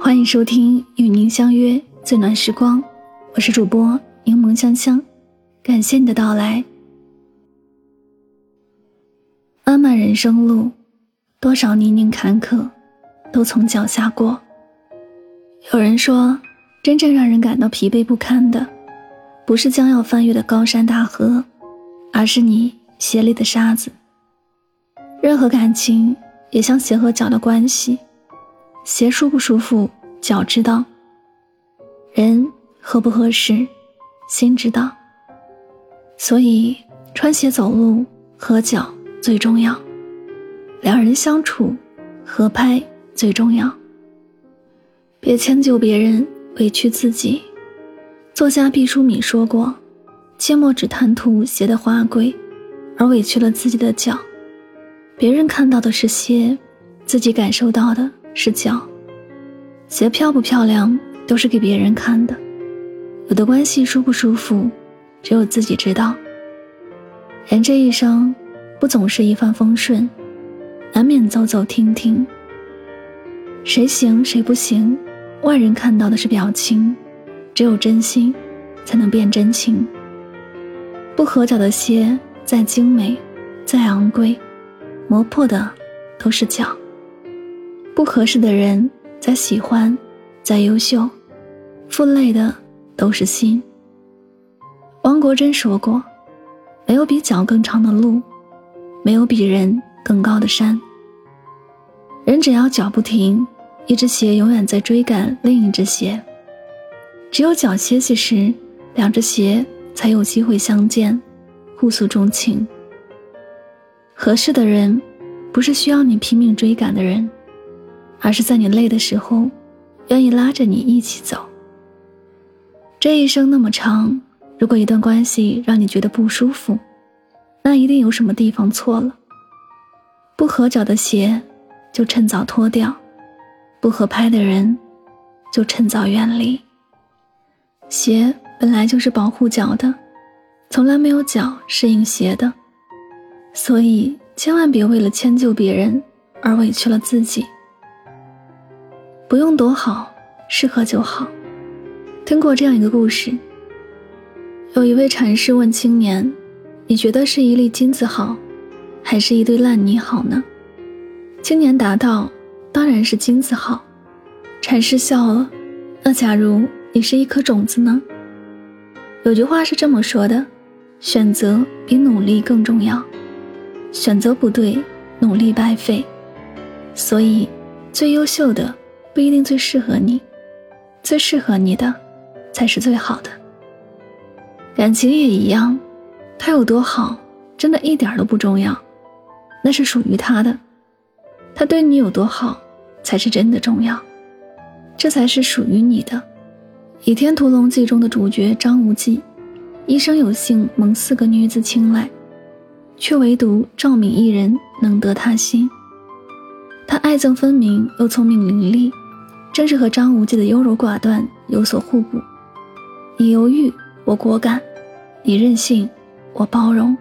欢迎收听与您相约最暖时光，我是主播柠檬香香，感谢你的到来。漫漫人生路，多少泥泞坎坷，都从脚下过。有人说，真正让人感到疲惫不堪的，不是将要翻越的高山大河，而是你鞋里的沙子。任何感情也像鞋和脚的关系，鞋舒不舒服，脚知道；人合不合适，心知道。所以，穿鞋走路，合脚最重要；两人相处，合拍最重要。别迁就别人，委屈自己。作家毕淑敏说过：“切莫只贪图鞋的华贵，而委屈了自己的脚。别人看到的是鞋，自己感受到的是脚。鞋漂不漂亮，都是给别人看的。有的关系舒不舒服，只有自己知道。人这一生，不总是一帆风顺，难免走走停停。谁行谁不行？”外人看到的是表情，只有真心，才能变真情。不合脚的鞋再精美，再昂贵，磨破的都是脚。不合适的人再喜欢，再优秀，负累的都是心。王国珍说过：“没有比脚更长的路，没有比人更高的山。人只要脚不停。”一只鞋永远在追赶另一只鞋，只有脚歇息时，两只鞋才有机会相见，互诉衷情。合适的人，不是需要你拼命追赶的人，而是在你累的时候，愿意拉着你一起走。这一生那么长，如果一段关系让你觉得不舒服，那一定有什么地方错了。不合脚的鞋，就趁早脱掉。不合拍的人，就趁早远离。鞋本来就是保护脚的，从来没有脚适应鞋的，所以千万别为了迁就别人而委屈了自己。不用多好，适合就好。听过这样一个故事：有一位禅师问青年：“你觉得是一粒金子好，还是一堆烂泥好呢？”青年答道。当然是金子好，禅师笑了。那假如你是一颗种子呢？有句话是这么说的：选择比努力更重要。选择不对，努力白费。所以，最优秀的不一定最适合你，最适合你的才是最好的。感情也一样，他有多好，真的一点都不重要，那是属于他的。他对你有多好？才是真的重要，这才是属于你的。《倚天屠龙记》中的主角张无忌，一生有幸蒙四个女子青睐，却唯独赵敏一人能得他心。他爱憎分明，又聪明伶俐，正是和张无忌的优柔寡断有所互补。你犹豫，我果敢；你任性，我包容。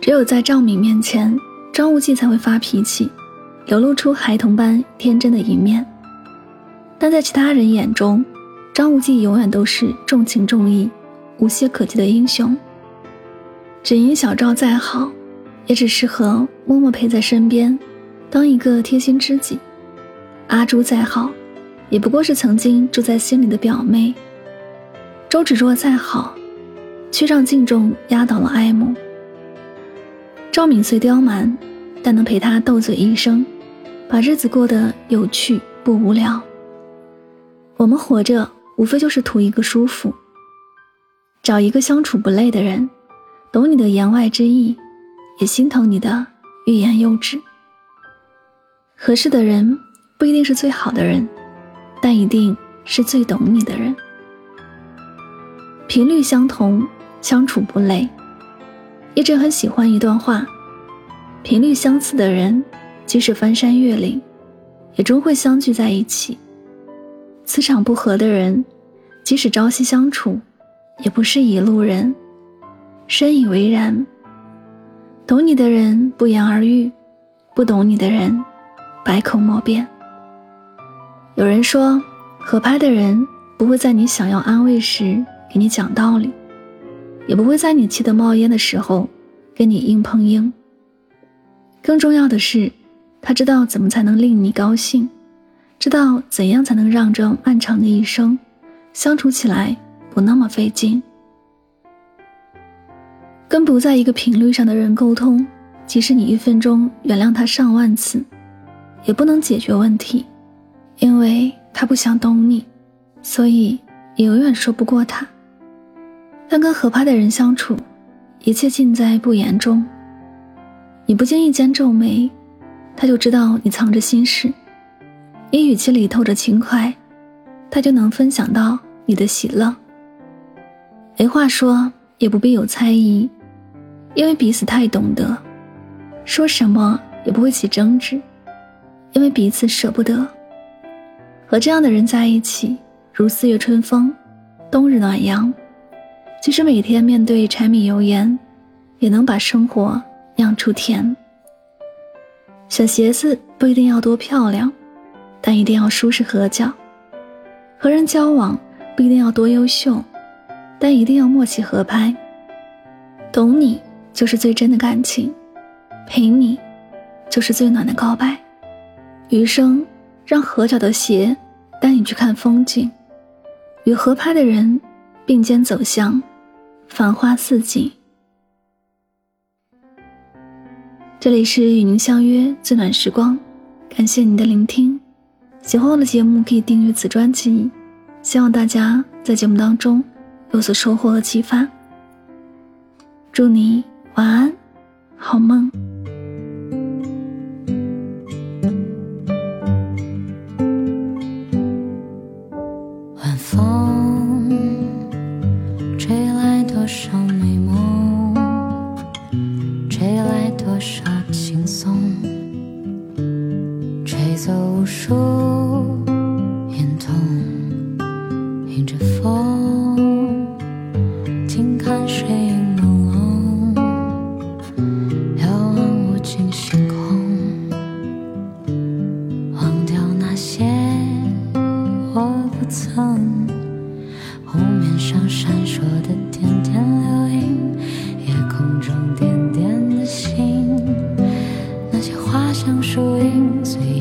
只有在赵敏面前，张无忌才会发脾气。流露出孩童般天真的一面，但在其他人眼中，张无忌永远都是重情重义、无懈可击的英雄。只因小赵再好，也只适合默默陪在身边，当一个贴心知己；阿朱再好，也不过是曾经住在心里的表妹；周芷若再好，却让敬重压倒了爱慕。赵敏虽刁蛮，但能陪他斗嘴一生。把日子过得有趣不无聊。我们活着无非就是图一个舒服，找一个相处不累的人，懂你的言外之意，也心疼你的欲言又止。合适的人不一定是最好的人，但一定是最懂你的人。频率相同，相处不累。一直很喜欢一段话：频率相似的人。即使翻山越岭，也终会相聚在一起。磁场不合的人，即使朝夕相处，也不是一路人。深以为然。懂你的人不言而喻，不懂你的人百口莫辩。有人说，合拍的人不会在你想要安慰时给你讲道理，也不会在你气得冒烟的时候跟你硬碰硬。更重要的是，他知道怎么才能令你高兴，知道怎样才能让这漫长的一生相处起来不那么费劲。跟不在一个频率上的人沟通，即使你一分钟原谅他上万次，也不能解决问题。因为他不想懂你，所以你永远说不过他。但跟合拍的人相处，一切尽在不言中。你不经意间皱眉，他就知道你藏着心事；你语气里透着轻快，他就能分享到你的喜乐。没话说，也不必有猜疑，因为彼此太懂得，说什么也不会起争执，因为彼此舍不得。和这样的人在一起，如四月春风，冬日暖阳。即使每天面对柴米油盐，也能把生活酿出甜。选鞋子不一定要多漂亮，但一定要舒适合脚。和人交往不一定要多优秀，但一定要默契合拍。懂你就是最真的感情，陪你就是最暖的告白。余生。让合脚的鞋带你去看风景，与合拍的人并肩走向繁花似锦。这里是与您相约最暖时光，感谢您的聆听。喜欢我的节目可以订阅此专辑，希望大家在节目当中有所收获和启发。祝你晚安好梦。晚风吹来多少美梦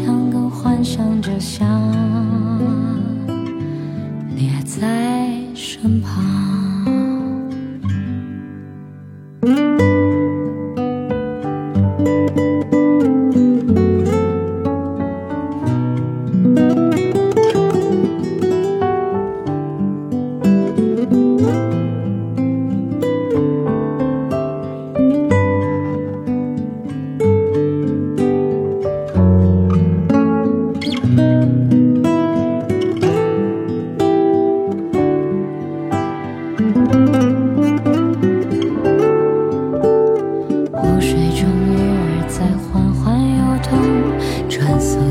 像个幻想，着想。在身旁。穿梭。